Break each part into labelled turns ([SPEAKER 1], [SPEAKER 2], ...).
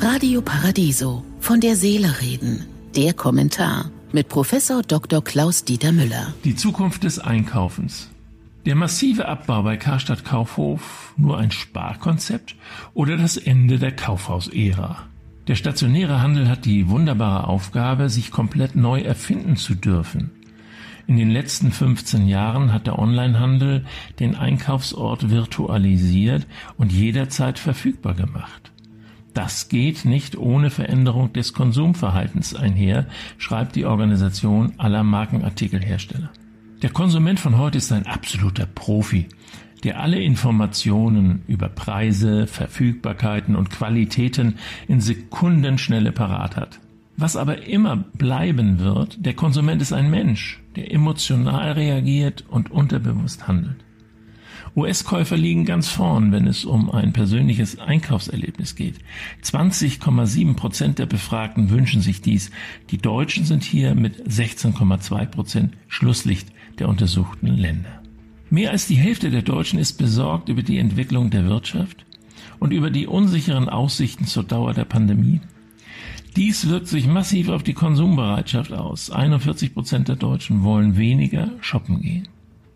[SPEAKER 1] Radio Paradiso von der Seele reden. Der Kommentar mit Professor Dr. Klaus Dieter Müller.
[SPEAKER 2] Die Zukunft des Einkaufens. Der massive Abbau bei Karstadt Kaufhof nur ein Sparkonzept oder das Ende der Kaufhausära? Der stationäre Handel hat die wunderbare Aufgabe, sich komplett neu erfinden zu dürfen. In den letzten 15 Jahren hat der Onlinehandel den Einkaufsort virtualisiert und jederzeit verfügbar gemacht. Das geht nicht ohne Veränderung des Konsumverhaltens einher, schreibt die Organisation aller Markenartikelhersteller. Der Konsument von heute ist ein absoluter Profi, der alle Informationen über Preise, Verfügbarkeiten und Qualitäten in Sekundenschnelle parat hat. Was aber immer bleiben wird, der Konsument ist ein Mensch, der emotional reagiert und unterbewusst handelt. US-Käufer liegen ganz vorn, wenn es um ein persönliches Einkaufserlebnis geht. 20,7 Prozent der Befragten wünschen sich dies. Die Deutschen sind hier mit 16,2 Prozent Schlusslicht der untersuchten Länder. Mehr als die Hälfte der Deutschen ist besorgt über die Entwicklung der Wirtschaft und über die unsicheren Aussichten zur Dauer der Pandemie. Dies wirkt sich massiv auf die Konsumbereitschaft aus. 41 Prozent der Deutschen wollen weniger shoppen gehen.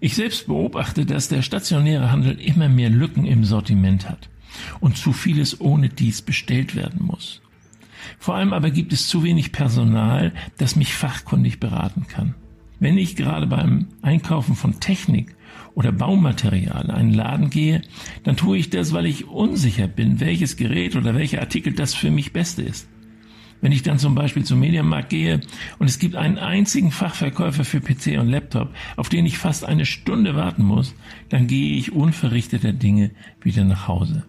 [SPEAKER 2] Ich selbst beobachte, dass der stationäre Handel immer mehr Lücken im Sortiment hat und zu vieles ohne dies bestellt werden muss. Vor allem aber gibt es zu wenig Personal, das mich fachkundig beraten kann. Wenn ich gerade beim Einkaufen von Technik oder Baumaterial in einen Laden gehe, dann tue ich das, weil ich unsicher bin, welches Gerät oder welcher Artikel das für mich beste ist. Wenn ich dann zum Beispiel zum Mediamarkt gehe und es gibt einen einzigen Fachverkäufer für PC und Laptop, auf den ich fast eine Stunde warten muss, dann gehe ich unverrichteter Dinge wieder nach Hause.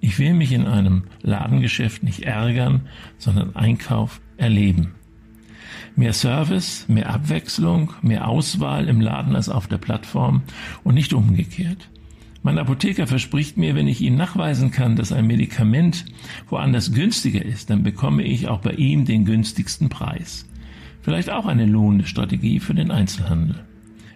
[SPEAKER 2] Ich will mich in einem Ladengeschäft nicht ärgern, sondern Einkauf erleben. Mehr Service, mehr Abwechslung, mehr Auswahl im Laden als auf der Plattform und nicht umgekehrt. Mein Apotheker verspricht mir, wenn ich ihm nachweisen kann, dass ein Medikament woanders günstiger ist, dann bekomme ich auch bei ihm den günstigsten Preis. Vielleicht auch eine lohnende Strategie für den Einzelhandel.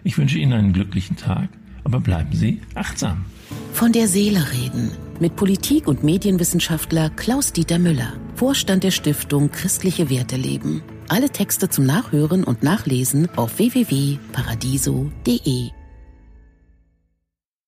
[SPEAKER 2] Ich wünsche Ihnen einen glücklichen Tag, aber bleiben Sie achtsam.
[SPEAKER 1] Von der Seele reden mit Politik- und Medienwissenschaftler Klaus-Dieter Müller, Vorstand der Stiftung Christliche Werte leben. Alle Texte zum Nachhören und Nachlesen auf www.paradiso.de.